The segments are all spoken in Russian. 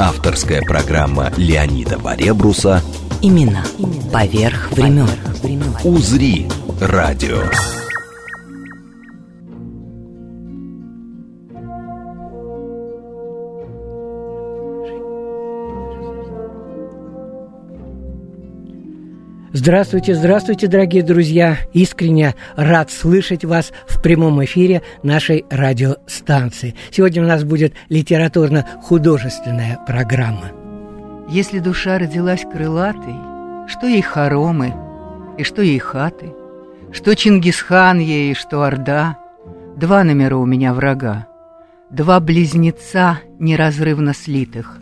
Авторская программа Леонида Баребруса Имена поверх времен. «Узри» радио. Здравствуйте, здравствуйте, дорогие друзья! Искренне рад слышать вас в прямом эфире нашей радиостанции. Сегодня у нас будет литературно-художественная программа. Если душа родилась крылатой, что ей хоромы, и что ей хаты, что Чингисхан ей, и что Орда, два номера у меня врага, два близнеца неразрывно слитых,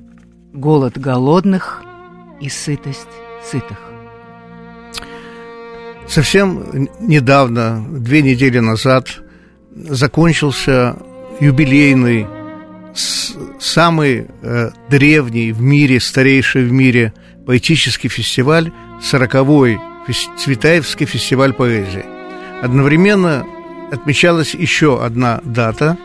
голод голодных и сытость сытых. Совсем недавно, две недели назад, закончился юбилейный, самый э, древний в мире, старейший в мире поэтический фестиваль, сороковой Цветаевский фестиваль поэзии. Одновременно отмечалась еще одна дата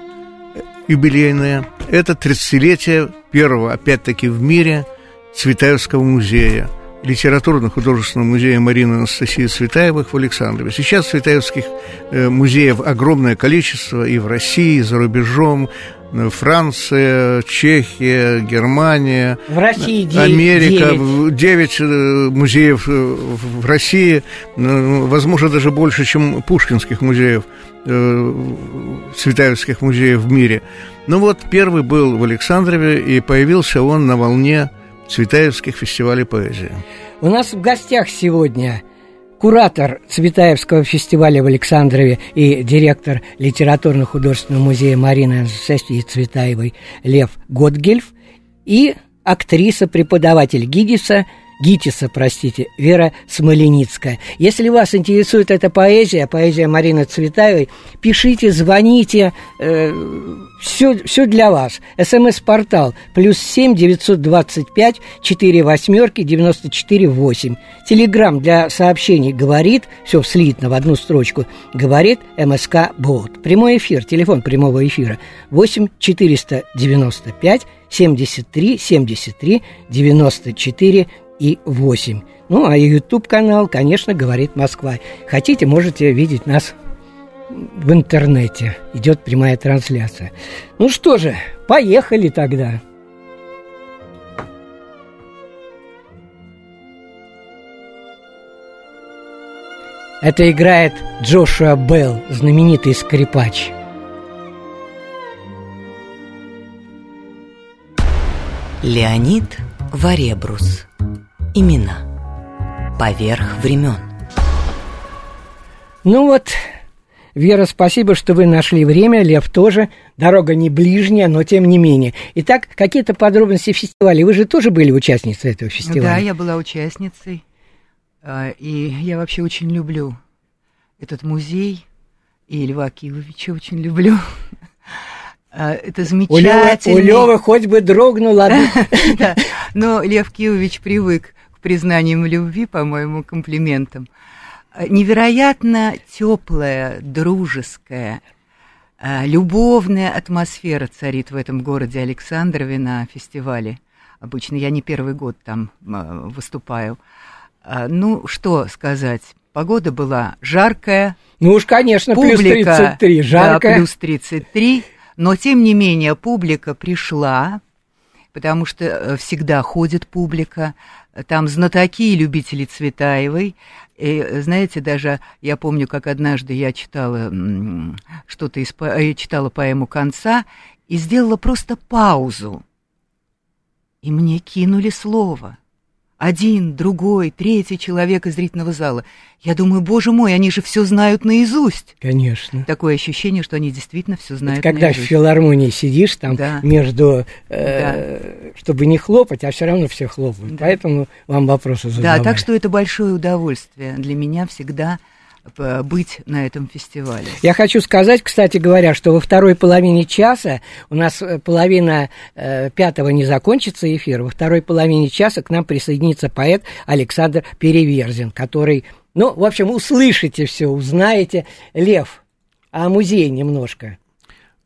юбилейная. Это 30-летие первого, опять-таки, в мире Цветаевского музея – литературно-художественного музея Марины Анастасии Цветаевых в Александрове. Сейчас Цветаевских э, музеев огромное количество и в России, и за рубежом. Э, Франция, Чехия, Германия, в России 9, Америка, 9. 9 э, музеев в России, возможно, даже больше, чем пушкинских музеев, Цветаевских музеев в мире. Ну вот, первый был в Александрове, и появился он на волне Цветаевских фестивалей поэзии. У нас в гостях сегодня куратор Цветаевского фестиваля в Александрове и директор литературно-художественного музея Марины Анастасии Цветаевой Лев Готгельф и актриса-преподаватель ГИДИСа – Гитиса, простите, Вера Смоленицкая. Если вас интересует эта поэзия, поэзия Марины Цветаевой, пишите, звоните, э, все, все для вас. СМС-портал плюс семь девятьсот двадцать пять четыре восьмерки девяносто четыре восемь. Телеграмм для сообщений «Говорит», все слитно в одну строчку, «Говорит МСК Бот». Прямой эфир, телефон прямого эфира 8 495 73 73 94 и 8. Ну, а YouTube-канал, конечно, говорит Москва. Хотите, можете видеть нас в интернете. Идет прямая трансляция. Ну что же, поехали тогда. Это играет Джошуа Белл, знаменитый скрипач. Леонид Варебрус Имена Поверх времен Ну вот, Вера, спасибо, что вы нашли время, Лев тоже. Дорога не ближняя, но тем не менее. Итак, какие-то подробности фестиваля. Вы же тоже были участницей этого фестиваля? Да, я была участницей. А, и я вообще очень люблю этот музей. И Льва Кивовича очень люблю. А, это замечательно. У Лёвы хоть бы дрогнула. Но Лев Кивович привык признанием любви, по-моему, комплиментом. Невероятно теплая, дружеская, э, любовная атмосфера царит в этом городе Александрове на фестивале. Обычно я не первый год там выступаю. А, ну, что сказать, погода была жаркая. Ну уж, конечно, публика, плюс 33, жаркая. Да, плюс 33, но тем не менее публика пришла, потому что э, всегда ходит публика, там знатоки и любители Цветаевой. И, знаете, даже я помню, как однажды я читала что-то из я читала поэму конца и сделала просто паузу. И мне кинули слово. Один, другой, третий человек из зрительного зала. Я думаю, боже мой, они же все знают наизусть. Конечно. Такое ощущение, что они действительно все знают Это когда наизусть. в филармонии сидишь там Да. между, э, чтобы не хлопать, а все равно все хлопают. Да. Поэтому вам вопросы Да, задавали. так что это большое удовольствие для меня всегда быть на этом фестивале. Я хочу сказать, кстати говоря, что во второй половине часа, у нас э, половина э, пятого не закончится эфир, во второй половине часа к нам присоединится поэт Александр Переверзин, который, ну, в общем, услышите все, узнаете. Лев, а музей немножко.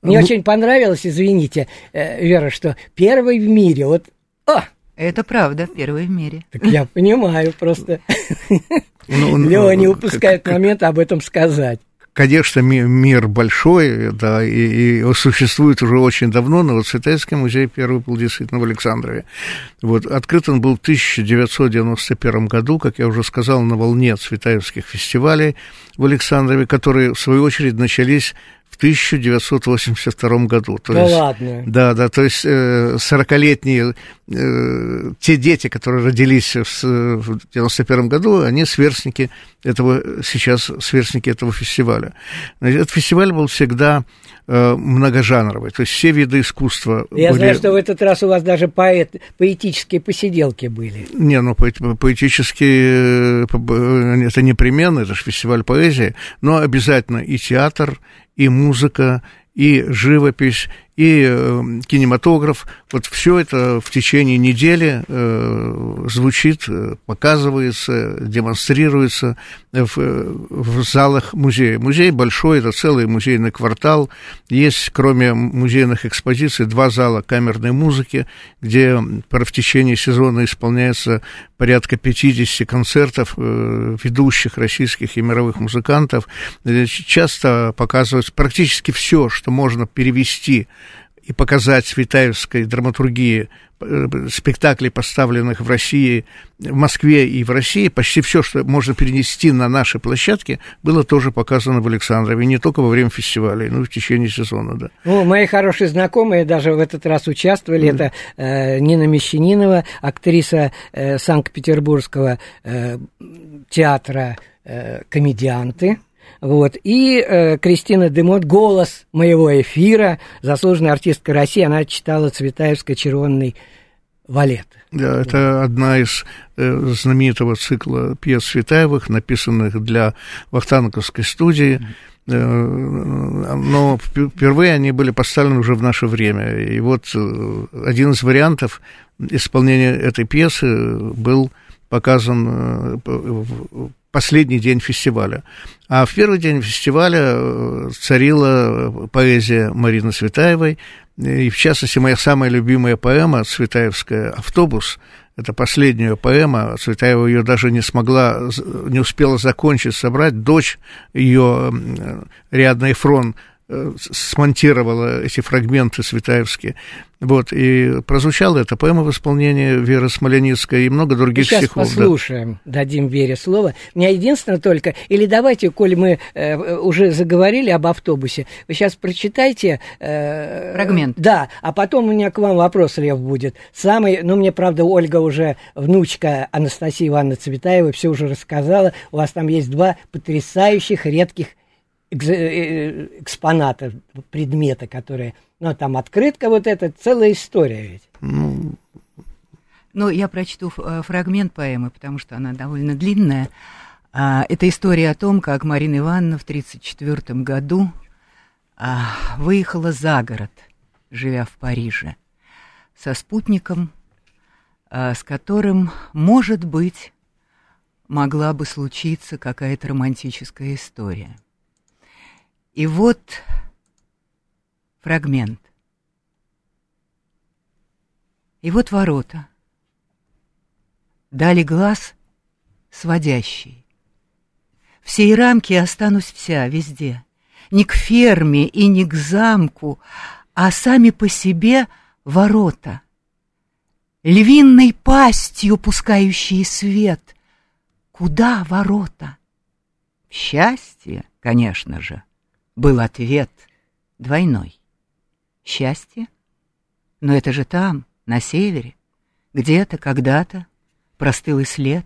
Мне Ну- очень понравилось, извините, э, Вера, что первый в мире, вот, а, Это правда, первый в мире. так я понимаю просто. Ну, ну, Лева не упускает момент об этом сказать. Конечно, ми- мир большой, да, и, и существует уже очень давно, но вот Цветаевский музей первый был действительно в Александрове. Вот, открыт он был в 1991 году, как я уже сказал, на волне Цветаевских фестивалей в Александрове, которые, в свою очередь, начались в 1982 году. То Да есть, ладно. Да, да, то есть э, 40-летние, э, те дети, которые родились в, с- в 91 году, они сверстники этого, сейчас сверстники этого фестиваля. Этот фестиваль был всегда э, многожанровый, то есть все виды искусства Я были... знаю, что в этот раз у вас даже поэт, поэтические посиделки были. Не, ну поэт- поэтически э, поб- э, это непременно, это же фестиваль поэзии, но обязательно и театр, и музыка, и живопись, и э, кинематограф. Вот все это в течение недели э, звучит, э, показывается, демонстрируется в, э, в залах музея. Музей большой, это целый музейный квартал. Есть, кроме музейных экспозиций, два зала камерной музыки, где в течение сезона исполняется порядка 50 концертов ведущих российских и мировых музыкантов. Часто показывается практически все, что можно перевести и показать светаевской драматургии э, спектаклей, поставленных в России, в Москве и в России, почти все, что можно перенести на наши площадки, было тоже показано в Александрове, не только во время фестиваля, но и в течение сезона, да. Ну, мои хорошие знакомые даже в этот раз участвовали. Это э, Нина Мещанинова, актриса э, Санкт-Петербургского э, театра э, «Комедианты». Вот. И э, Кристина Демот, голос моего эфира, заслуженная артистка России, она читала Цветаевской червонный валет. Да, это одна из э, знаменитого цикла пьес Светаевых, написанных для Вахтанговской студии. Э, но вп- впервые они были поставлены уже в наше время. И вот э, один из вариантов исполнения этой пьесы был показан э, последний день фестиваля. А в первый день фестиваля э, царила поэзия Марины Светаевой, и, в частности, моя самая любимая поэма Цветаевская «Автобус», это последняя поэма, Цветаева ее даже не смогла, не успела закончить, собрать. Дочь ее, Риадна Эфрон, э, смонтировала эти фрагменты Светаевские. Вот, и прозвучала эта поэма в исполнении Веры Смоляницкой и много других Сейчас стихов. да. послушаем, дадим Вере слово. У меня единственное только, или давайте, коль мы э, уже заговорили об автобусе, вы сейчас прочитайте... э, Фрагмент. Да, а потом у меня к вам вопрос, Лев, будет. Самый, ну, мне, правда, Ольга уже, внучка Анастасии Ивановны Цветаевой, все уже рассказала. У вас там есть два потрясающих, редких экспоната, предмета, которые... Ну, там открытка вот эта, целая история ведь. Ну, Ну, я прочту э, фрагмент поэмы, потому что она довольно длинная. А, Это история о том, как Марина Ивановна в 1934 году а, выехала за город, живя в Париже, со спутником, а, с которым, может быть, могла бы случиться какая-то романтическая история. И вот фрагмент. И вот ворота. Дали глаз сводящий. В сей рамке останусь вся, везде. Не к ферме и не к замку, а сами по себе ворота. Львиной пастью пускающие свет. Куда ворота? В счастье, конечно же, был ответ двойной. Счастье? Но это же там, на севере, где-то, когда-то, простыл и след.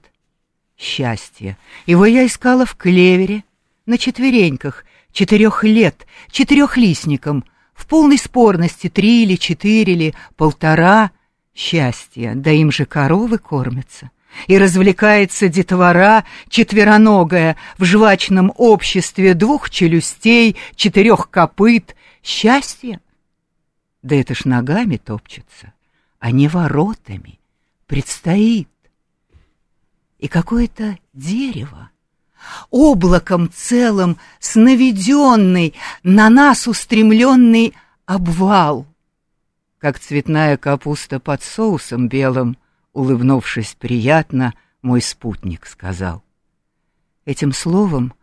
Счастье. Его я искала в клевере, на четвереньках, четырех лет, четырехлистником, в полной спорности три или четыре или полтора счастья, да им же коровы кормятся. И развлекается детвора четвероногая в жвачном обществе двух челюстей, четырех копыт. Счастье? Да это ж ногами топчется, а не воротами. Предстоит. И какое-то дерево, облаком целым, сноведенный, на нас устремленный обвал, как цветная капуста под соусом белым, улыбнувшись приятно, мой спутник сказал. Этим словом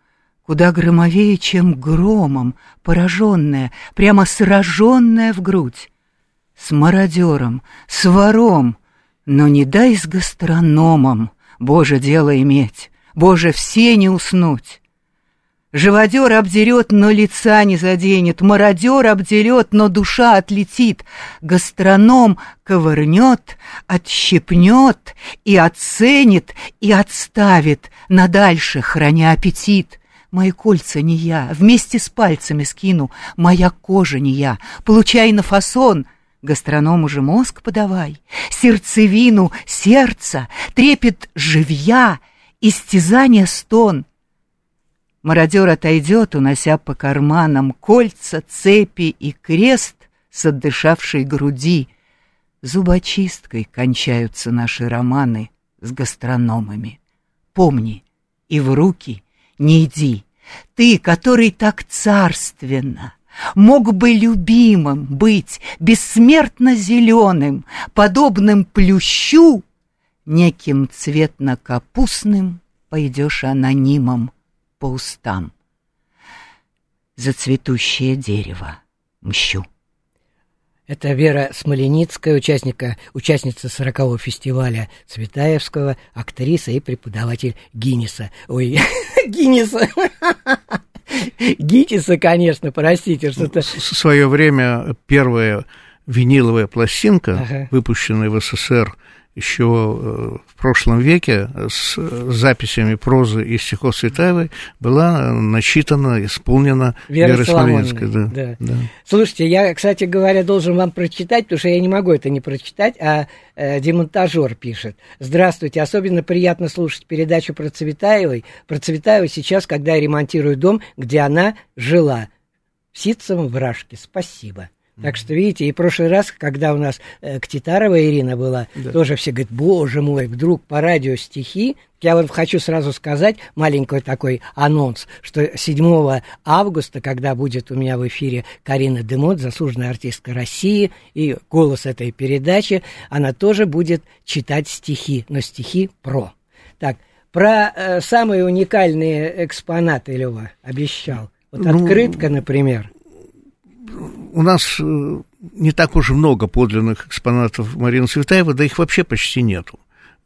куда громовее, чем громом, пораженная, прямо сраженная в грудь. С мародером, с вором, но не дай с гастрономом, Боже, дело иметь, Боже, все не уснуть. Живодер обдерет, но лица не заденет, мародер обдерет, но душа отлетит, гастроном ковырнет, отщепнет и оценит, и отставит, на дальше храня аппетит. Мои кольца не я, вместе с пальцами скину, моя кожа не я, получай на фасон — Гастроному же мозг подавай, сердцевину, сердце, трепет живья, истязание стон. Мародер отойдет, унося по карманам кольца, цепи и крест с отдышавшей груди. Зубочисткой кончаются наши романы с гастрономами. Помни, и в руки не иди, ты, который так царственно, мог бы любимым быть, бессмертно зеленым, подобным плющу, неким цветно-капустным пойдешь анонимом по устам. За цветущее дерево мщу. Это Вера Смоленицкая, участника, участница 40-го фестиваля Цветаевского, актриса и преподаватель Гиннеса. Ой, Гиннеса. Гитиса, конечно, простите, что-то... В свое время первая виниловая пластинка, ага. выпущенная в СССР еще э, в прошлом веке с записями прозы и стихов Светаевой была начитана, исполнена Вера Верой Смоленской. Да, да. Да. Слушайте, я, кстати говоря, должен вам прочитать, потому что я не могу это не прочитать, а э, демонтажер пишет. Здравствуйте, особенно приятно слушать передачу про Цветаевой. Про Цветаевой сейчас, когда я ремонтирую дом, где она жила. В Ситцевом вражке. Спасибо. Так что, видите, и в прошлый раз, когда у нас э, Ктитарова Ирина была, да. тоже все говорят, боже мой, вдруг по радио стихи. Я вот хочу сразу сказать маленький такой анонс, что 7 августа, когда будет у меня в эфире Карина Демот, заслуженная артистка России, и голос этой передачи, она тоже будет читать стихи, но стихи про. Так, про э, самые уникальные экспонаты, Лева, обещал. Вот ну, открытка, например у нас э, не так уж много подлинных экспонатов Марины Цветаевой, да их вообще почти нету.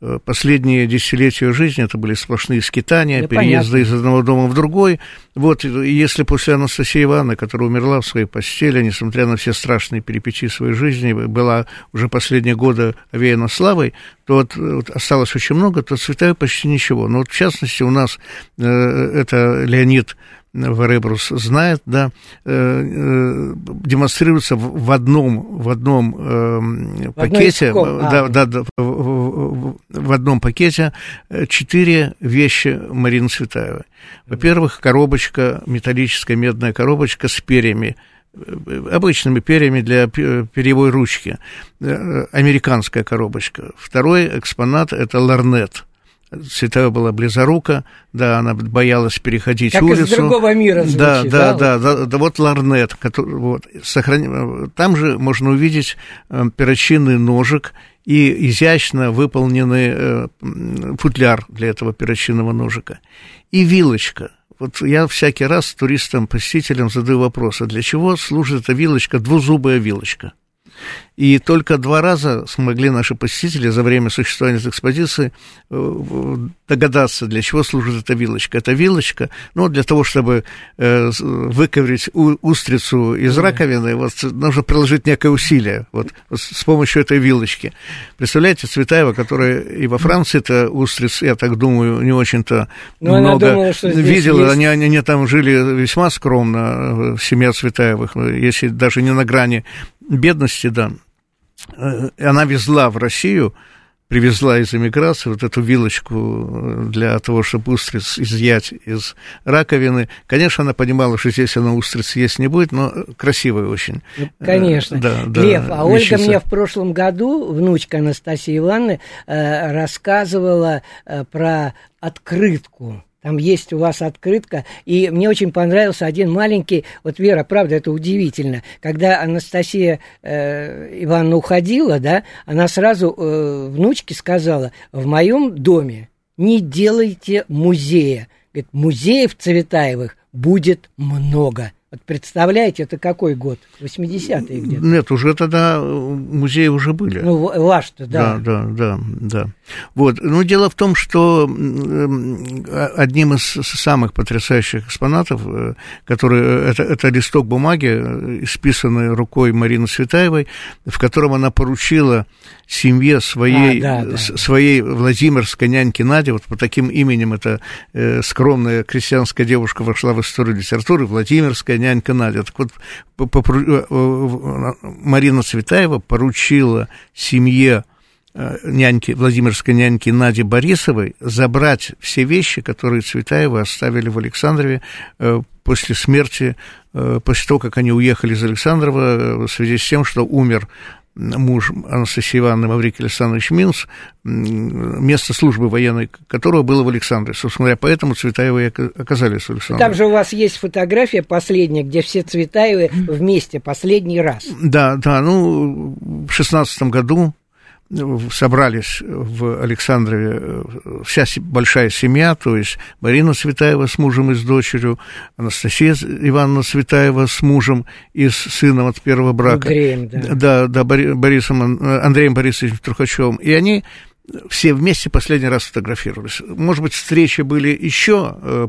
Э, последние десятилетия жизни это были сплошные скитания, да, переезды понятно. из одного дома в другой. Вот, если после Анастасии Ивановны, которая умерла в своей постели, несмотря на все страшные перипетии своей жизни, была уже последние годы овеяна славой, то вот, вот осталось очень много, то Цветаева почти ничего. Но вот в частности у нас э, это Леонид Варебрус знает, да, э, э, демонстрируется в, одном, в одном э, пакете, в да, а. да, да, в, в, в одном пакете четыре вещи Марины Цветаевой. Во-первых, коробочка, металлическая медная коробочка с перьями, обычными перьями для перьевой ручки, американская коробочка. Второй экспонат – это ларнет – Цветаева была близорука, да, она боялась переходить как улицу. из другого мира звучит, да, да, да, да, да, да, вот ларнет, который, вот, сохран... там же можно увидеть э, перочинный ножик и изящно выполненный э, футляр для этого перочинного ножика. И вилочка. Вот я всякий раз туристам, посетителям задаю вопрос, а для чего служит эта вилочка, двузубая вилочка? И только два раза смогли наши посетители за время существования этой экспозиции э, догадаться, для чего служит эта вилочка. Эта вилочка, ну, для того, чтобы э, выковырить устрицу из раковины, вот, нужно приложить некое усилие вот, с помощью этой вилочки. Представляете, Цветаева, которая и во Франции это устриц, я так думаю, не очень-то ну, много думала, видела. Есть... Они, они, они там жили весьма скромно, семья Цветаевых, если даже не на грани бедности, да. Э, она везла в Россию привезла из эмиграции вот эту вилочку э, для того, чтобы устриц изъять из раковины. Конечно, она понимала, что здесь она устриц есть не будет, но красивая очень. Ну, конечно. Да, да, Лев, а вещица. Ольга мне в прошлом году, внучка Анастасии Ивановны, э, рассказывала э, про открытку там есть у вас открытка. И мне очень понравился один маленький... Вот, Вера, правда, это удивительно. Когда Анастасия э, Ивановна уходила, да, она сразу э, внучке сказала, в моем доме не делайте музея. Говорит, музеев Цветаевых будет много. Вот представляете, это какой год? 80-е где-то? Нет, уже тогда музеи уже были. Ну, ваш-то, да. Да, да, да, да. Вот. Но дело в том, что одним из самых потрясающих экспонатов, э, который, э, это, это листок бумаги, э, исписанный рукой Марины Светаевой, в котором она поручила семье своей, а, да, да. своей Владимирской няньки Нади, вот по таким именем эта э, скромная крестьянская девушка вошла в историю литературы, Владимирская нянька Надя. Так вот, по, по, э, э, Марина Цветаева поручила семье э, няньки, Владимирской няньки Нади Борисовой забрать все вещи, которые Цветаевы оставили в Александрове после смерти, после того, как они уехали из Александрова в связи с тем, что умер муж Анастасии Ивановны Маврикий Александрович Минс, место службы военной которого было в Александре. Собственно говоря, поэтому Цветаевы оказались в Александре. Там же у вас есть фотография последняя, где все Цветаевы вместе последний раз. Да, да, ну, в шестнадцатом году собрались в Александрове э, вся большая семья, то есть Марина Цветаева с мужем и с дочерью, Анастасия Ивановна Цветаева с мужем и с сыном от первого брака. Андреем, да. Да, да, Борисом, Андреем Борисовичем Трухачевым. И они все вместе последний раз фотографировались. Может быть, встречи были еще э,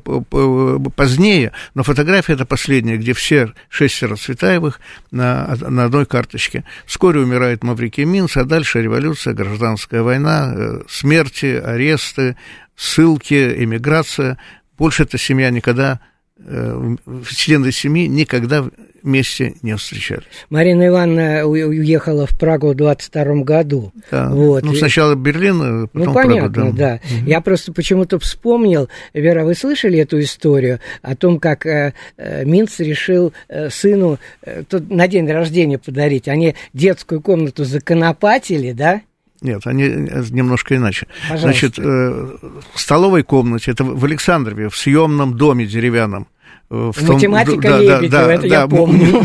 позднее, но фотография это последняя, где все шестеро Цветаевых на, на одной карточке. Вскоре умирает Маврикий Минц, а дальше революция, гражданская война, э, смерти, аресты, ссылки, эмиграция. Больше эта семья никогда Э, члены семьи никогда вместе не встречались. Марина Ивановна уехала в Прагу в 22 году. Да. Вот. Ну, сначала Берлин, а ну, потом Ну, понятно, Прагу, да. да. Угу. Я просто почему-то вспомнил, Вера, вы слышали эту историю о том, как э, э Минц решил э, сыну э, тут на день рождения подарить? Они детскую комнату законопатили, да? Нет, они э, немножко иначе. Пожалуйста. Значит, э, в столовой комнате, это в Александрове, в съемном доме деревянном. Э, в том, Математика да, Лебедева, да, это да, я помню.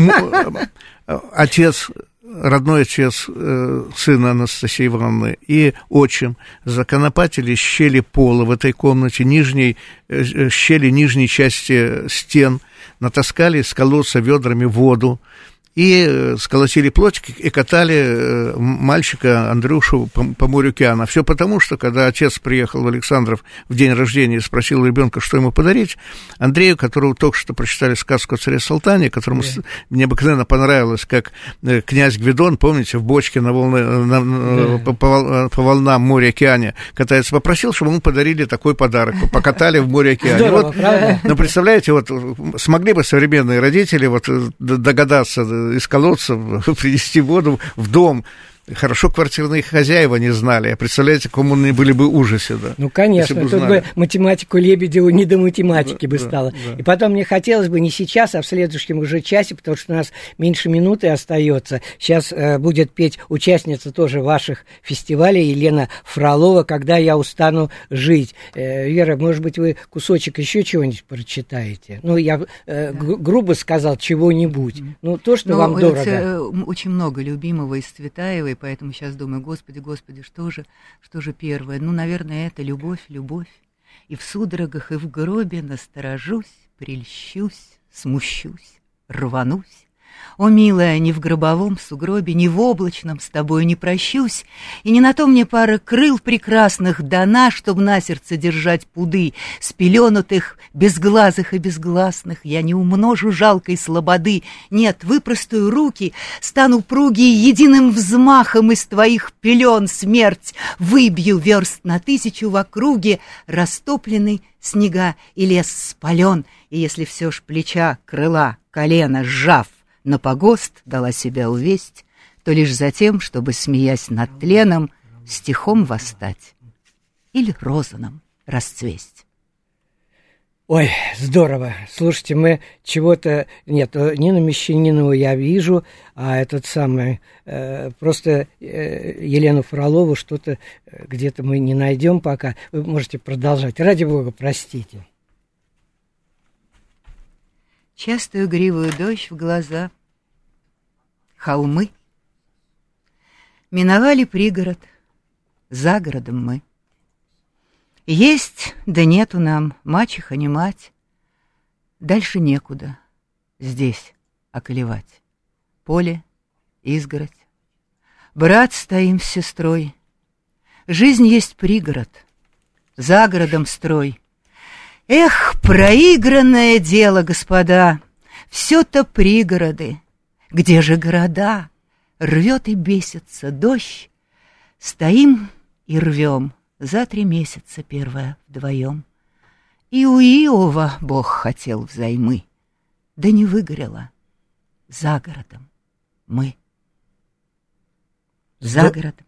Отец родной отец э, сына Анастасии Ивановны и отчим законопатили щели пола в этой комнате, нижней, э, щели нижней части стен, натаскали с колодца ведрами воду, и э, сколотили плотик и катали э, мальчика Андрюшу по, по морю океана. Все потому, что когда отец приехал в Александров в день рождения и спросил ребенка, что ему подарить, Андрею, которого только что прочитали сказку о царе Салтане, которому yeah. необыкновенно понравилось, как э, князь Гвидон, помните, в бочке на волны, на, yeah. по, по, по волнам моря океане катается, попросил, чтобы ему подарили такой подарок, покатали в море океане. Вот, но представляете, вот смогли бы современные родители вот догадаться из колодца принести воду в дом Хорошо квартирные хозяева не знали. Представляете, кому они были бы ужасе, да? Ну, конечно. Бы тут бы математику Лебедеву не до математики да, бы стало. Да, да. И потом мне хотелось бы не сейчас, а в следующем уже часе, потому что у нас меньше минуты остается. Сейчас э, будет петь участница тоже ваших фестивалей, Елена Фролова, «Когда я устану жить». Э, Вера, может быть, вы кусочек еще чего-нибудь прочитаете? Ну, я э, да. грубо сказал, чего-нибудь. Ну, то, что Но ну, вам дорого. Э, очень много любимого из Цветаевой, поэтому сейчас думаю, господи, господи, что же, что же первое? Ну, наверное, это любовь, любовь. И в судорогах, и в гробе насторожусь, прельщусь, смущусь, рванусь, О, милая, ни в гробовом сугробе, ни в облачном с тобою не прощусь, и не на то мне пара крыл прекрасных дана, чтоб на сердце держать пуды, спеленутых, безглазых и безгласных, я не умножу жалкой слободы, нет, выпростую руки, стану пруги единым взмахом из твоих пелен смерть, выбью верст на тысячу в округе, растопленный снега и лес спален, и если все ж плеча, крыла, колено сжав, на погост дала себя увесть, то лишь за тем, чтобы, смеясь над тленом, стихом восстать или розаном расцвесть. Ой, здорово. Слушайте, мы чего-то... Нет, э, Нину Мещанинову я вижу, а этот самый... Э, просто э, Елену Фролову что-то э, где-то мы не найдем пока. Вы можете продолжать. Ради бога, простите. Частую гривую дождь в глаза, холмы. Миновали пригород, за городом мы. Есть, да нету нам, мачеха не мать. Дальше некуда, здесь околевать. Поле, изгородь. Брат стоим с сестрой. Жизнь есть пригород, за городом строй. Эх, проигранное дело, господа, все-то пригороды. Где же города? Рвет и бесится дождь. Стоим и рвем за три месяца первое вдвоем. И у Иова Бог хотел взаймы, да не выгорело. За городом мы. За Здо- городом.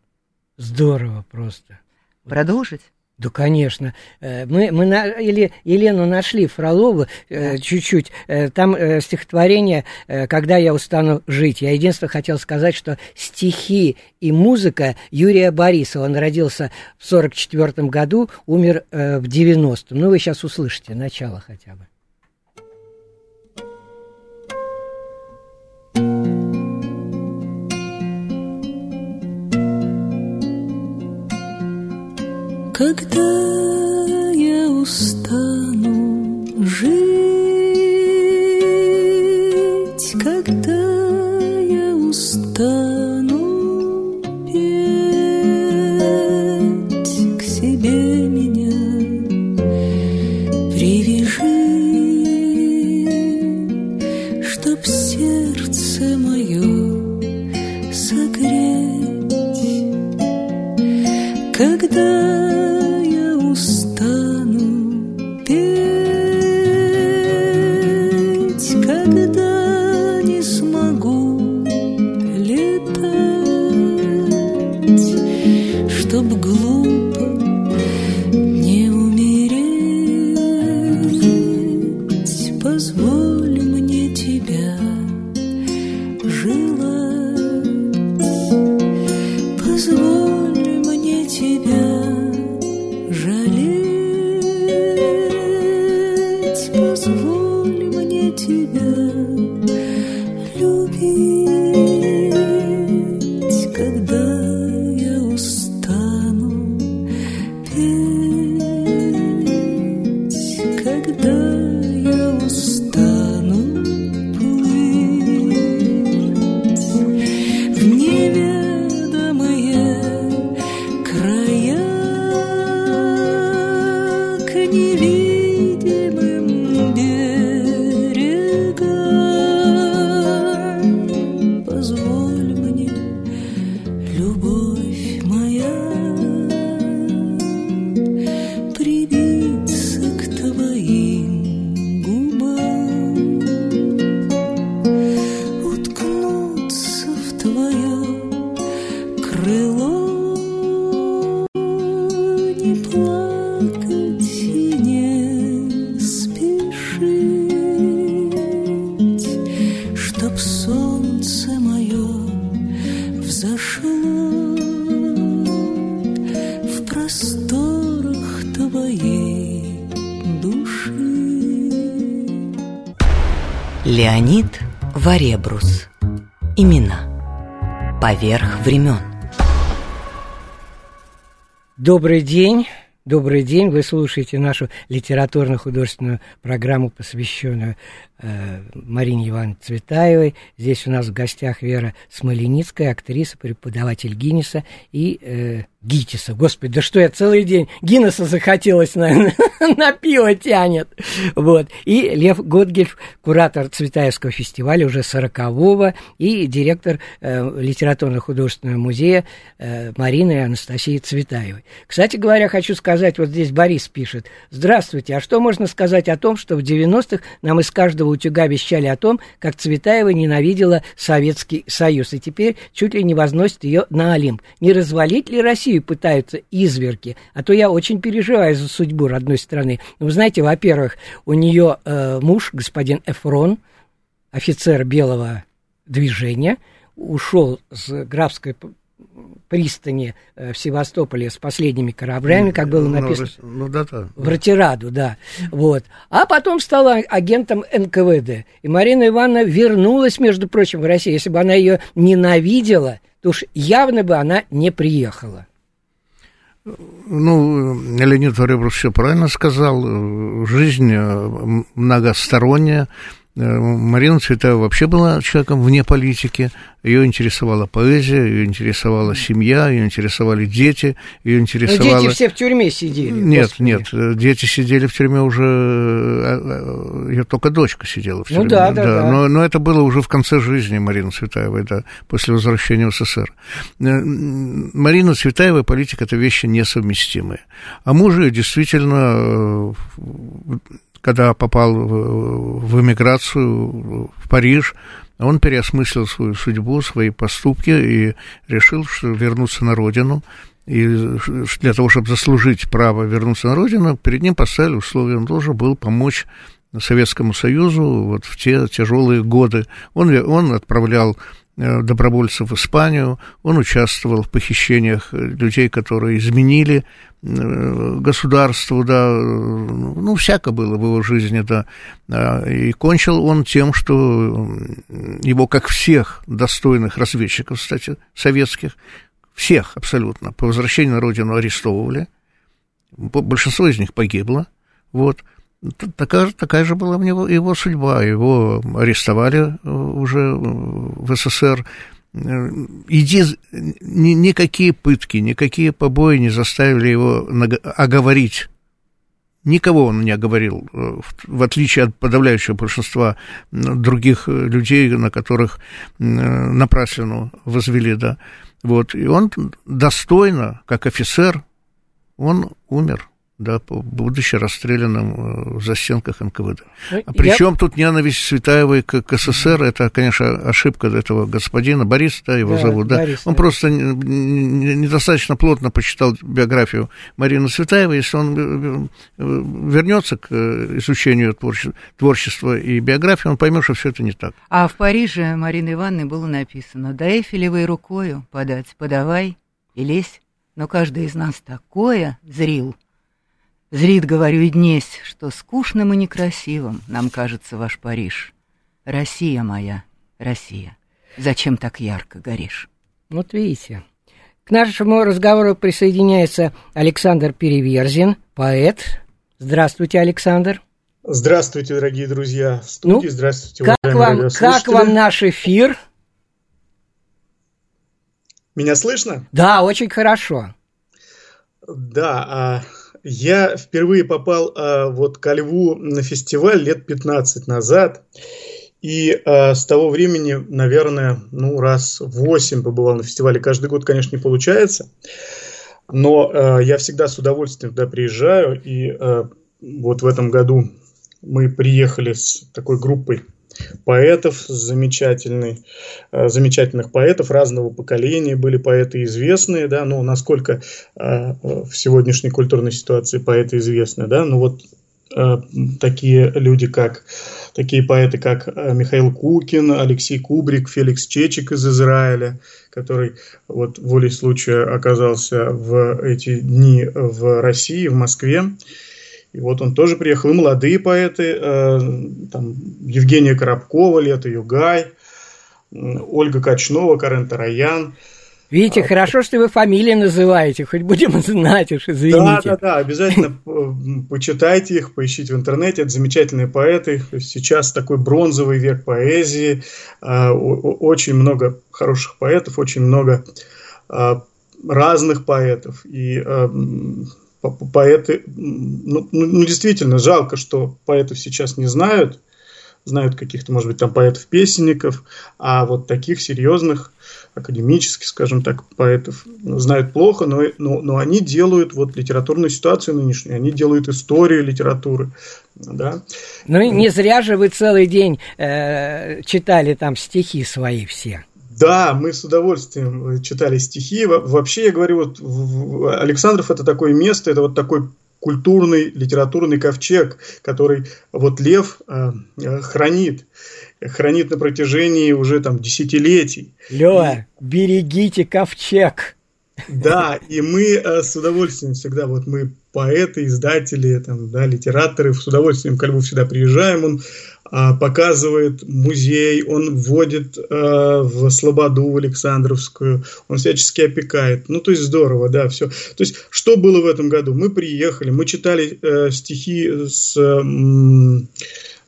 Здорово просто. Продолжить? Да, конечно. Э, Мы, мы на, или Елену нашли Фролову э, чуть-чуть. Э, Там стихотворение «Когда я устану жить». Я единственное хотел сказать, что стихи и музыка Юрия Борисова. Он родился в 44 году, умер в 90-м. Ну, вы сейчас услышите начало хотя бы. Когда я устану жить, времен. Добрый день. Добрый день, вы слушаете нашу литературно-художественную программу, посвященную э, Марине Ивановне Цветаевой. Здесь у нас в гостях Вера Смоленицкая, актриса, преподаватель Гиннеса и э, Гитиса. Господи, да что я целый день Гиннеса захотелось, наверное, на пиво тянет. Вот. И Лев Готгельф, куратор Цветаевского фестиваля уже 40-го и директор э, литературно-художественного музея э, Марины Анастасии Цветаевой. Кстати говоря, хочу сказать, вот здесь Борис пишет. Здравствуйте, а что можно сказать о том, что в 90-х нам из каждого утюга вещали о том, как Цветаева ненавидела Советский Союз, и теперь чуть ли не возносит ее на Олимп. Не развалить ли Россию пытаются изверги? А то я очень переживаю за судьбу родной страны. Вы знаете, во-первых, у нее э, муж, господин Эфрон, офицер белого движения, ушел с графской пристани э, в Севастополе с последними кораблями, как было ну, написано. Ну да, да. В Ратираду, да. Вот. А потом стала агентом НКВД. И Марина Ивановна вернулась, между прочим, в Россию. Если бы она ее ненавидела, то уж явно бы она не приехала. Ну, Леонид Варебрус все правильно сказал. Жизнь э, многосторонняя. Э, Марина Цветаева вообще была человеком вне политики. Ее интересовала поэзия, ее интересовала семья, ее интересовали дети, ее интересовала... Но дети все в тюрьме сидели. Нет, господи. нет, э, дети сидели в тюрьме уже... Э, ее только дочка сидела в ну тюрьме. Ну да, да, да. да. Но, но это было уже в конце жизни Марины Цветаевой, да, после возвращения в СССР. Марина Цветаева и политика – это вещи несовместимые. А муж ее действительно когда попал в эмиграцию в Париж, он переосмыслил свою судьбу, свои поступки и решил, что вернуться на родину. И для того, чтобы заслужить право вернуться на родину, перед ним поставили условия, он должен был помочь Советскому Союзу вот в те тяжелые годы. Он, он отправлял Э, добровольцев в Испанию, он участвовал в похищениях людей, которые изменили э, государству, да, ну, всяко было в его жизни, да, а, и кончил он тем, что его, как всех достойных разведчиков, кстати, советских, всех абсолютно, по возвращению на родину арестовывали, большинство из них погибло, вот, Такая, такая же была у него его судьба. Его арестовали э, уже в СССР. Э, иди, ни, никакие пытки, никакие побои не заставили его оговорить. Никого он не оговорил, э, в отличие от подавляющего большинства других людей, на которых напраслину возвели, да. Вот. И он достойно, как офицер, он умер да, будучи расстрелянным э, в застенках НКВД. Ну, а причем я... тут ненависть Светаевой к, к СССР, это, конечно, ошибка этого господина, Борис, да, его да, зовут, да, Борис, он да. просто недостаточно плотно почитал биографию Марины Светаевой, если он э, э, вернется к изучению творчества, творчества и биографии, он поймет, что все это не так. А в Париже Марины Ивановны было написано, да Эйфелевой рукою подать, подавай и лезь, но каждый из нас такое зрил, Зрит, говорю, и днесь, что скучным и некрасивым нам кажется ваш Париж. Россия моя, Россия, зачем так ярко горишь? Вот видите. К нашему разговору присоединяется Александр Переверзин, поэт. Здравствуйте, Александр. Здравствуйте, дорогие друзья в студии. Ну, Здравствуйте, как вам, как вам наш эфир? Меня слышно? Да, очень хорошо. Да, а я впервые попал а, вот ко Льву на фестиваль лет 15 назад. И а, с того времени, наверное, ну, раз 8 побывал на фестивале. Каждый год, конечно, не получается. Но а, я всегда с удовольствием туда приезжаю. И а, вот в этом году мы приехали с такой группой поэтов замечательный, э, замечательных поэтов разного поколения, были поэты известные, да, ну, насколько э, в сегодняшней культурной ситуации поэты известны, да, ну, вот э, такие люди, как такие поэты, как Михаил Кукин, Алексей Кубрик, Феликс Чечик из Израиля, который вот волей случая оказался в эти дни в России, в Москве. И вот он тоже приехал, и молодые поэты, э, там, Евгения Коробкова, Лето Югай, Ольга Качнова, Карен Тараян. Видите, а, хорошо, что вы фамилии называете, хоть будем знать уж, извините. Да, да, да, обязательно почитайте их, поищите в интернете, это замечательные поэты. Сейчас такой бронзовый век поэзии, а, очень много хороших поэтов, очень много а, разных поэтов. И поэты, ну, ну, ну, действительно, жалко, что поэтов сейчас не знают, знают каких-то, может быть, там поэтов-песенников, а вот таких серьезных академических, скажем так, поэтов знают плохо, но, но, но они делают вот литературную ситуацию нынешнюю, они делают историю литературы. Да? Ну не зря же вы целый день э, читали там стихи свои все. Да, мы с удовольствием читали стихи. Вообще, я говорю, вот Александров это такое место, это вот такой культурный, литературный ковчег, который вот Лев э, хранит хранит на протяжении уже там десятилетий. Лева, и... берегите ковчег. Да, и мы э, с удовольствием всегда, вот мы поэты, издатели, там, да, литераторы, с удовольствием к Льву всегда приезжаем, он показывает музей, он вводит а, в Слободу, в Александровскую, он всячески опекает. Ну, то есть здорово, да, все. То есть, что было в этом году? Мы приехали, мы читали э, стихи с...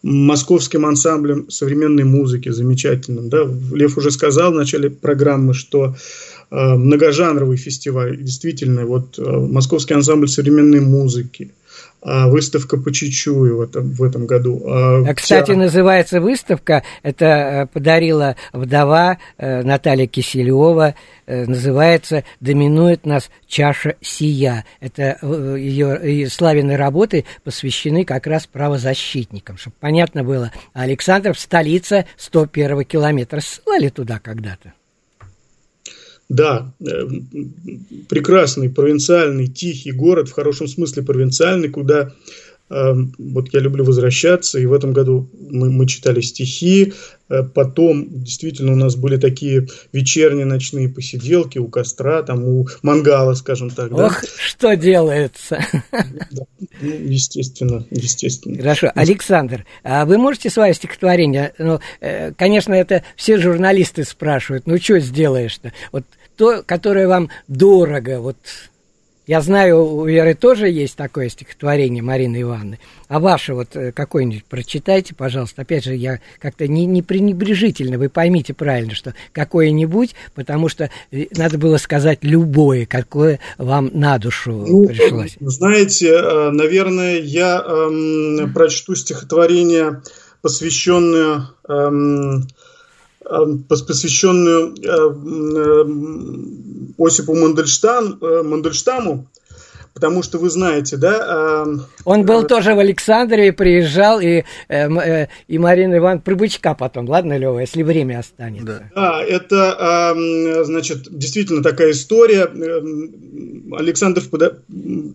Московским ансамблем современной музыки замечательным. Да? Лев уже сказал в начале программы, что э, многожанровый фестиваль, действительно, вот э, московский ансамбль современной музыки, выставка по Чичую в этом, в этом году. А, а Кстати, вся... называется выставка, это э, подарила вдова э, Наталья Киселева, э, называется «Доминует нас чаша сия». Это ее, ее славянные работы посвящены как раз правозащитникам, чтобы понятно было. Александров – столица 101 километра. Ссылали туда когда-то? Да, э, прекрасный провинциальный тихий город, в хорошем смысле провинциальный, куда э, вот я люблю возвращаться, и в этом году мы, мы читали стихи, э, потом действительно у нас были такие вечерние ночные посиделки у костра, там у мангала, скажем так. Ох, да? что делается! Да, ну, естественно, естественно. Хорошо, Александр, а вы можете свое стихотворение, ну, конечно, это все журналисты спрашивают, ну, что сделаешь-то? Вот то, которое вам дорого. Вот я знаю, у Веры тоже есть такое стихотворение Марины Ивановны. А ваше вот э, какое-нибудь прочитайте, пожалуйста. Опять же, я как-то не, не пренебрежительно, вы поймите правильно, что какое-нибудь, потому что э, надо было сказать любое, какое вам на душу ну, пришлось. Знаете, э, наверное, я эм, прочту стихотворение, посвященное эм, Эм, посвященную э, Осипу Мандельштам, э, Мандельштаму, потому что вы знаете, да... Э, Он был тоже в Александре, приезжал, и, и Марина Иван Прибычка потом, ладно, Лева, если время останется. Да, да это, эм, значит, действительно такая история. Эм, Александр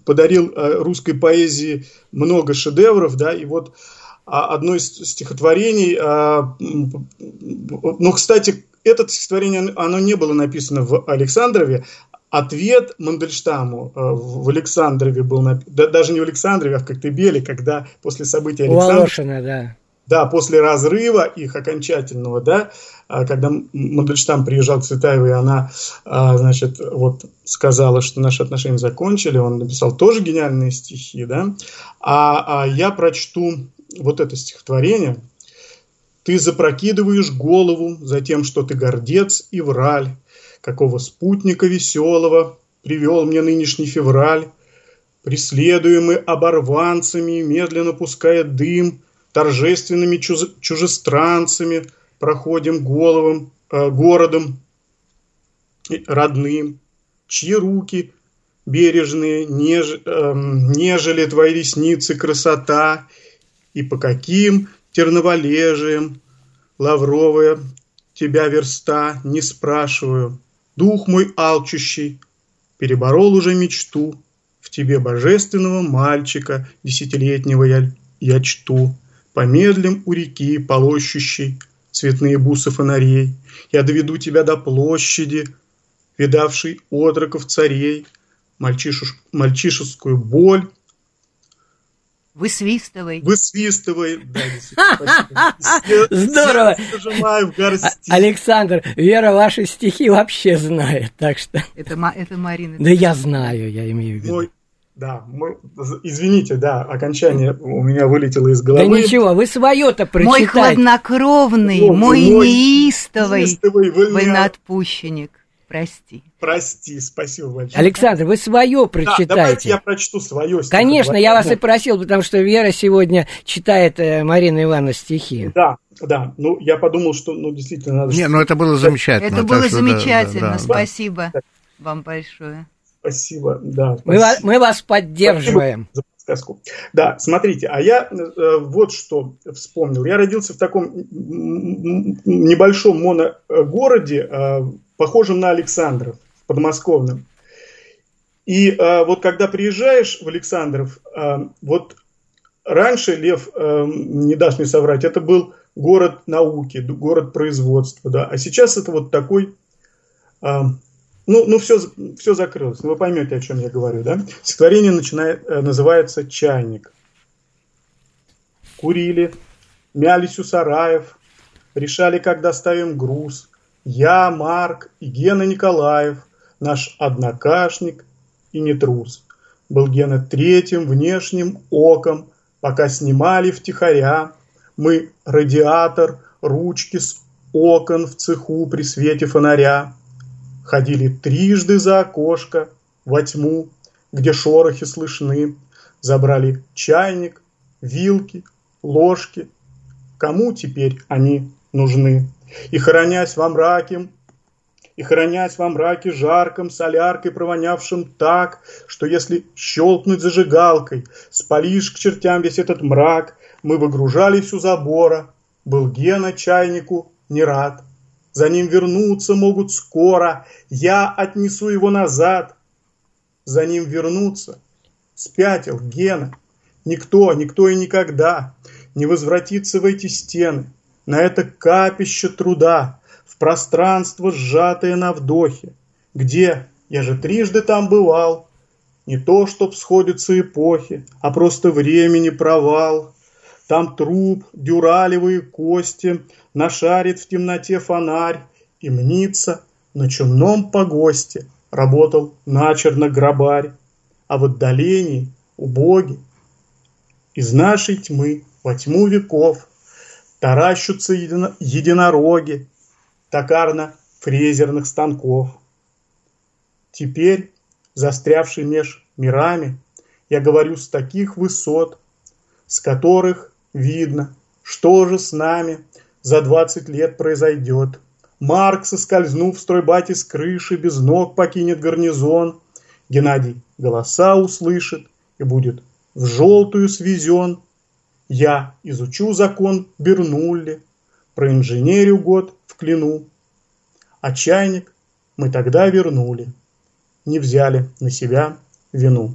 подарил русской поэзии много шедевров, да, и вот одно из стихотворений. А, ну, кстати, это стихотворение, оно не было написано в Александрове. Ответ Мандельштаму а, в Александрове был написан, да, даже не в Александрове, а в Коктебеле, когда после событий Александра... да. Да, после разрыва их окончательного, да, когда Мандельштам приезжал к Цветаевой, она, значит, вот сказала, что наши отношения закончили, он написал тоже гениальные стихи, да, а, а я прочту вот это стихотворение, ты запрокидываешь голову за тем, что ты гордец и враль, какого спутника веселого привел мне нынешний февраль, преследуемый оборванцами, медленно пуская дым, торжественными чуз- чужестранцами, проходим головом, э, городом родным, чьи руки бережные, неж, э, нежели твои ресницы красота, и по каким терноволежиям, лавровая тебя верста, не спрашиваю. Дух мой алчущий переборол уже мечту, в тебе божественного мальчика десятилетнего я, я чту. Помедлим у реки, полощущей цветные бусы фонарей. Я доведу тебя до площади, видавшей отроков царей, мальчишескую боль Высвистывай. Высвистывай. Да, Здорово. зажимаю в горсти. А- Александр, Вера ваши стихи вообще знает, так что... Это, Ма- это Марина. Да я знаю, я имею в виду. Мой- да, мой- извините, да, окончание у меня вылетело из Да головы. ничего, вы свое-то Мой прочитайте. хладнокровный, О, мой мой неистовый неистовый вольноотпущенник. Прости. Прости, спасибо большое. Александр, вы свое Да, давайте прочитайте. я прочту свое Конечно, я вас и просил, потому что Вера сегодня читает э, Марина Ивановна стихи. Да, да, ну я подумал, что, ну, действительно, надо... Не, ну это было замечательно. Это было что да, замечательно. да, да. Спасибо вам большое. Спасибо, да. Мы, спасибо. вас, мы вас поддерживаем. за подсказку. Да, смотрите, а я э, вот что вспомнил. Я родился в таком небольшом моногороде, э, похожем на Александров, подмосковном. И э, вот когда приезжаешь в Александров, э, вот раньше, Лев, э, не дашь мне соврать, это был город науки, город производства, да, а сейчас это вот такой, э, ну, ну все, все закрылось, ну, вы поймете, о чем я говорю, да. Стихотворение начинает, э, называется «Чайник». Курили, мялись у сараев, решали, как доставим груз. Я, Марк и Гена Николаев, наш однокашник и не трус. Был Гена третьим внешним оком, пока снимали втихаря. Мы радиатор, ручки с окон в цеху при свете фонаря. Ходили трижды за окошко во тьму, где шорохи слышны. Забрали чайник, вилки, ложки. Кому теперь они нужны? И хранясь во мраке, и хранясь во мраке жарком, соляркой провонявшим так, что если щелкнуть зажигалкой, спалишь к чертям весь этот мрак, мы выгружались у забора. Был Гена чайнику не рад. За ним вернуться могут скоро, я отнесу его назад. За ним вернуться. Спятил Гена. Никто, никто и никогда не возвратится в эти стены, на это капище труда, в пространство, сжатое на вдохе. Где? Я же трижды там бывал. Не то, чтоб сходятся эпохи, а просто времени провал. Там труп, дюралевые кости, нашарит в темноте фонарь и мнится на чумном погосте работал начерно грабарь, а в отдалении убоги из нашей тьмы во тьму веков таращутся едино- единороги токарно-фрезерных станков. Теперь, застрявший меж мирами, я говорю с таких высот, с которых видно, что же с нами за двадцать лет произойдет. Марк, соскользнув в стройбате с крыши, без ног покинет гарнизон. Геннадий голоса услышит и будет в желтую свезен. Я изучу закон Бернулли, проинженерю год в клину. А чайник мы тогда вернули, не взяли на себя вину.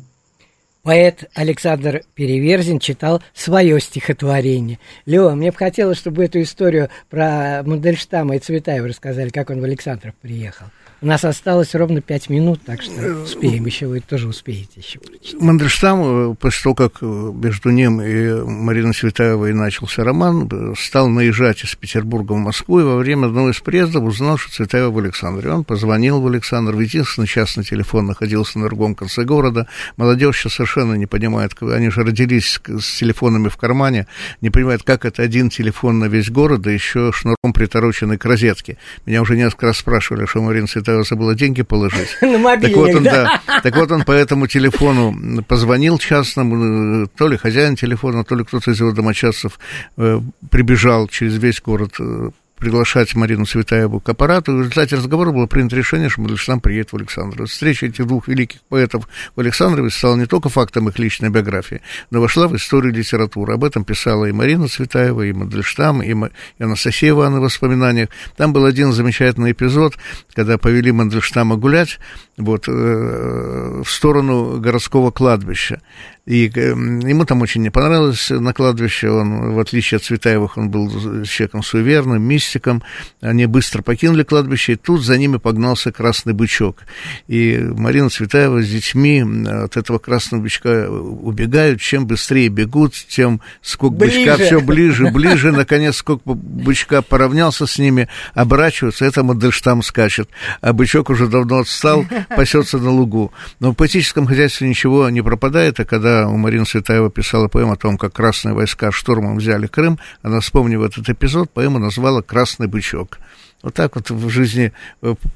Поэт Александр Переверзин читал свое стихотворение. Лева, мне бы хотелось, чтобы эту историю про Мандельштама и Цветаева рассказали, как он в Александров приехал. У нас осталось ровно пять минут, так что успеем еще, вы тоже успеете еще прочитать. Мандельштам, э, после того, как э, между ним и Мариной Светаевой начался роман, э, стал наезжать из Петербурга в Москву, и во время одного из приездов узнал, что Цветаева в Александре. Он позвонил в Александр, единственный частный телефон находился на другом конце города. Молодежь сейчас совершенно не понимает, они же родились с телефонами в кармане, не понимают, как это один телефон на весь город, да еще шнуром притороченный к розетке. Меня уже несколько раз спрашивали, что Марина Цветаева забыла деньги положить. На Так вот, мобильник, он, да? да, так вот он по этому телефону позвонил частному, э, то ли хозяин телефона, то ли кто-то из его домочадцев э, прибежал через весь город э, приглашать Марину Цветаеву к аппарату. И в результате разговора было принято решение, что Мандельштам приедет в Александрово. Встреча этих двух великих поэтов в Александрове стала не только фактом их личной биографии, но вошла в историю литературы. Об этом писала и Марина Цветаева, и Мандельштам, и, и Анастасия Ивановна в воспоминаниях. Там был один замечательный эпизод, когда повели Мандельштама гулять вот, э, в сторону городского кладбища. И э, ему там очень не понравилось на кладбище. Он, в отличие от Цветаевых, он был человеком суеверным, мистиком. Они быстро покинули кладбище, и тут за ними погнался красный бычок. И Марина Цветаева с детьми от этого красного бычка убегают. Чем быстрее бегут, тем сколько бычка все ближе, ближе. Наконец, сколько бычка поравнялся с ними, оборачиваются, это Мандельштам скачет. А бычок уже давно отстал, пасется на лугу. Но в поэтическом хозяйстве ничего не пропадает, а когда у Марины Цветаева писала поэму о том, как красные войска штурмом взяли Крым, она, вспомнив этот эпизод, поэму назвала «Красный бычок». Вот так вот в жизни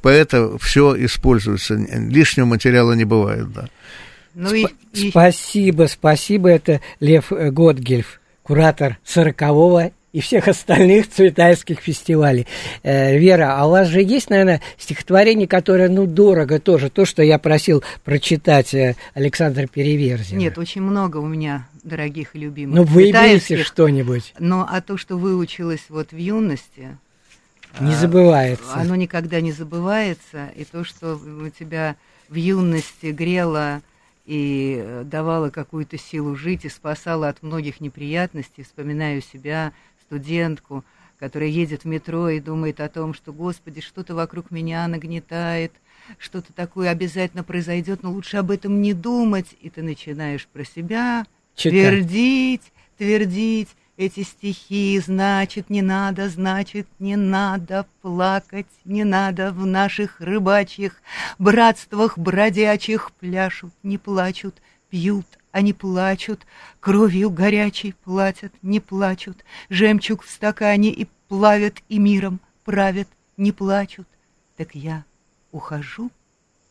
поэта все используется. Лишнего материала не бывает, да. Ну Сп- и... Спасибо, спасибо. Это Лев Готгельф, куратор сорокового и всех остальных цветайских фестивалей. Э, Вера, а у вас же есть, наверное, стихотворение, которое, ну, дорого тоже, то, что я просил прочитать э, Александр Переверзин. Нет, очень много у меня дорогих и любимых Ну, выберите что-нибудь. Но а то, что выучилось вот в юности... Не а, забывается. Оно никогда не забывается, и то, что у тебя в юности грело и давала какую-то силу жить и спасала от многих неприятностей. Вспоминаю себя студентку, которая едет в метро и думает о том, что, Господи, что-то вокруг меня нагнетает, что-то такое обязательно произойдет, но лучше об этом не думать. И ты начинаешь про себя Читать. твердить, твердить эти стихи, значит, не надо, значит, не надо плакать, не надо в наших рыбачьих братствах бродячих пляшут, не плачут, пьют, они плачут, кровью горячей платят, не плачут, жемчуг в стакане и плавят, и миром правят, не плачут. Так я ухожу,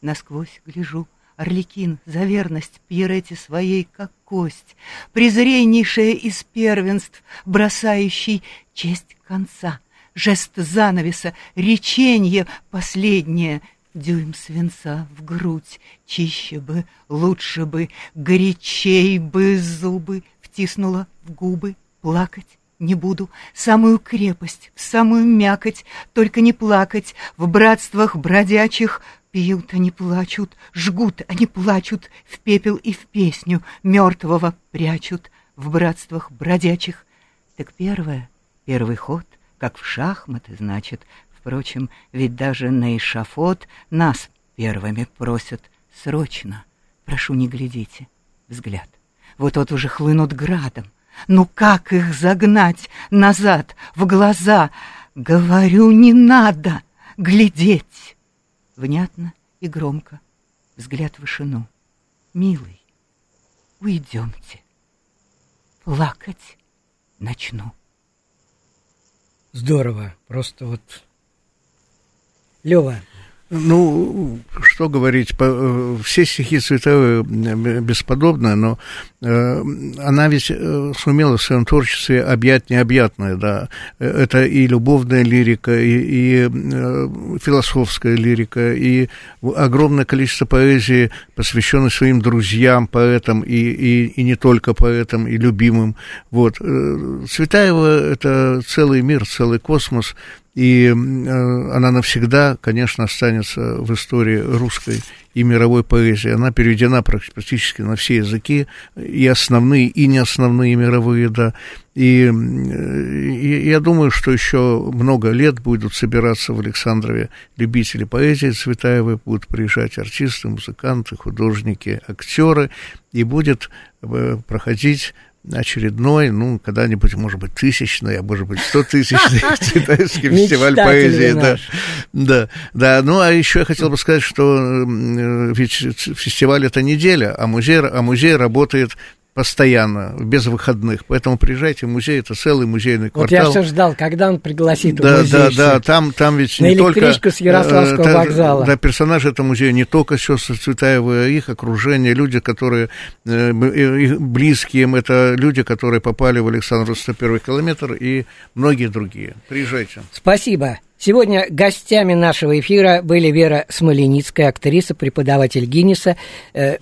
насквозь гляжу, Орликин за верность Пьерети своей, как кость, презреннейшая из первенств, бросающий честь конца, жест занавеса, реченье последнее — Дюйм свинца в грудь, чище бы, лучше бы, горячей бы зубы втиснула в губы, плакать не буду, самую крепость, в самую мякоть, только не плакать, в братствах бродячих пьют они плачут, жгут они плачут, в пепел и в песню мертвого прячут, в братствах бродячих. Так первое, первый ход, как в шахматы, значит, Впрочем, ведь даже на эшафот нас первыми просят срочно. Прошу, не глядите. Взгляд. Вот-вот уже хлынут градом. Ну как их загнать назад, в глаза? Говорю, не надо глядеть. Внятно и громко. Взгляд в вышину. Милый, уйдемте. Плакать начну. Здорово. Просто вот Лева. Ну, что говорить, э, все стихи Цветаевой бесподобны, но э, она ведь э, сумела в своем творчестве объять необъятное, да. Это и любовная лирика, и, и философская лирика, и огромное количество поэзии, посвященной своим друзьям, поэтам, и, и, и не только поэтам, и любимым. Вот. Цветаева — это целый мир, целый космос, и она навсегда, конечно, останется в истории русской и мировой поэзии. Она переведена практически на все языки, и основные, и не основные мировые, да. И, и я думаю, что еще много лет будут собираться в Александрове любители поэзии Цветаевой, будут приезжать артисты, музыканты, художники, актеры, и будет э, проходить очередной, ну, когда-нибудь, может быть, тысячный, а может быть, сто тысячный китайский фестиваль поэзии. Да, да, да. Ну, а еще я хотел бы сказать, что ведь фестиваль это неделя, а музей, а музей работает постоянно, без выходных. Поэтому приезжайте в музей, это целый музейный квартал. Вот я все ждал, когда он пригласит да, в Да, да, там, там ведь На не только... с Ярославского э, вокзала. Да, персонажи этого музея не только сестры Цветаевы, а их окружение, люди, которые э, близкие им, это люди, которые попали в Александру 101 километр и многие другие. Приезжайте. Спасибо. Сегодня гостями нашего эфира были Вера Смоленицкая, актриса, преподаватель Гиннеса. Э,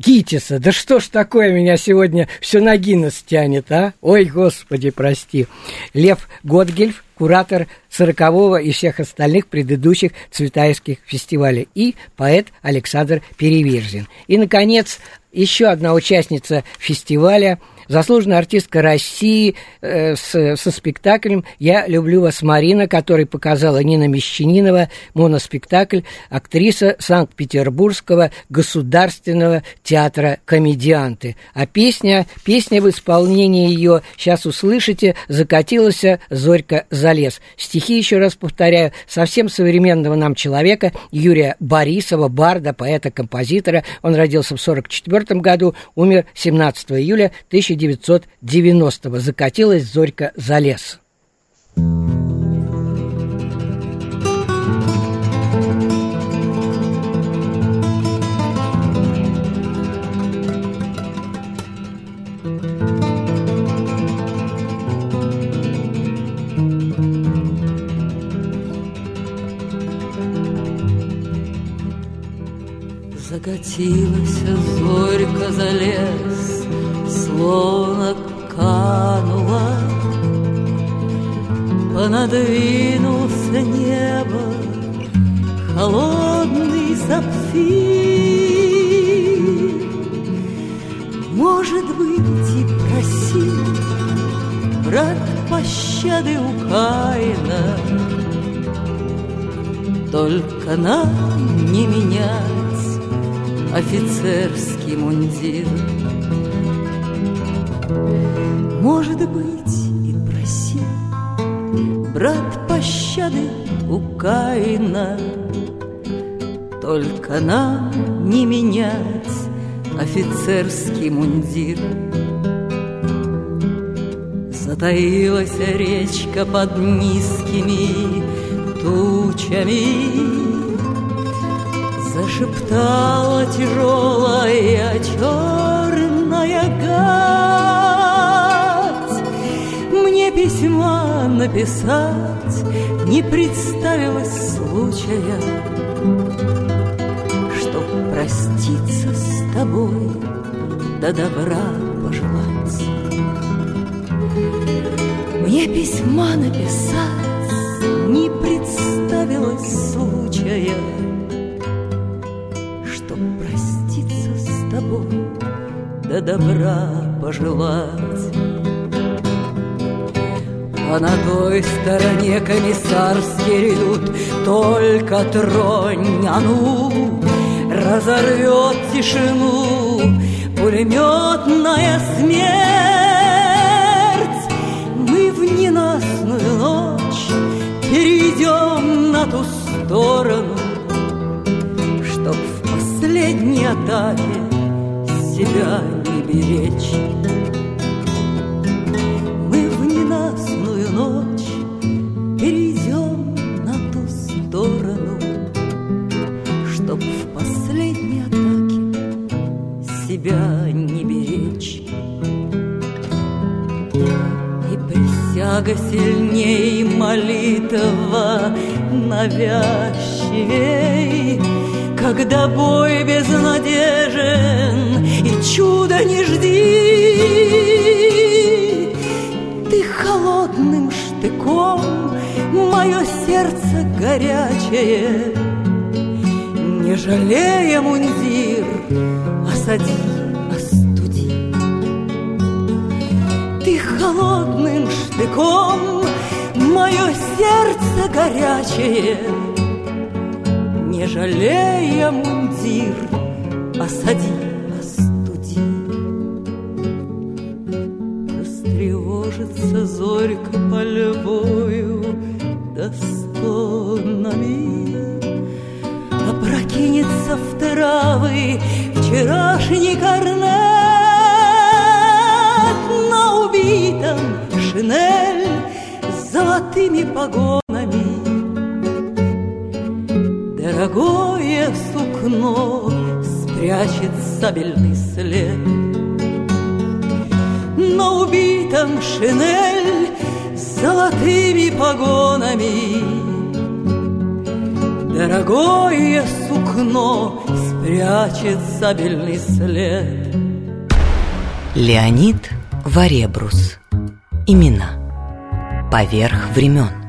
Гитиса, да что ж такое меня сегодня все на Гиннес тянет, а? Ой, господи, прости. Лев Готгельф, куратор 40-го и всех остальных предыдущих цветаевских фестивалей, и поэт Александр Переверзин. И, наконец, еще одна участница фестиваля – заслуженная артистка России э, с, со спектаклем «Я люблю вас, Марина», который показала Нина Мещанинова, моноспектакль, актриса Санкт-Петербургского государственного театра «Комедианты». А песня, песня в исполнении ее, сейчас услышите, «Закатилась Зорька за лес». Стихи, еще раз повторяю, совсем современного нам человека Юрия Борисова, барда, поэта-композитора. Он родился в 1944 году, умер 17 июля 1900 1990-го закатилась Зорька за лес. Закатилась зорька за лес словно канула, Понадвинулся небо холодный сапфир. Может быть, и просил брат пощады у Каина, Только нам не менять офицерский мундир. Может быть, и просил брат пощады у Каина, Только нам не менять офицерский мундир. Затаилась речка под низкими тучами, Зашептала тяжелая черная гать. Письма написать не представилось случая, Чтоб проститься с тобой, да добра пожелать. Мне письма написать не представилось случая, Чтоб проститься с тобой, да добра пожелать. А на той стороне комиссарский редут Только тронь, а ну, разорвет тишину Пулеметная смерть. Мы в ненастную ночь Перейдем на ту сторону Чтоб в последней атаке Себя не беречь присяга сильней молитва навязчивей. Когда бой безнадежен и чудо не жди Ты холодным штыком мое сердце горячее. Не жалея мундир, осади, холодным штыком мое сердце горячее. Не жалея мундир, осади, золотыми погонами Дорогое сукно спрячет сабельный след На убитом шинель с золотыми погонами Дорогое сукно спрячет сабельный след Леонид Варебрус. Имена. Поверх времен.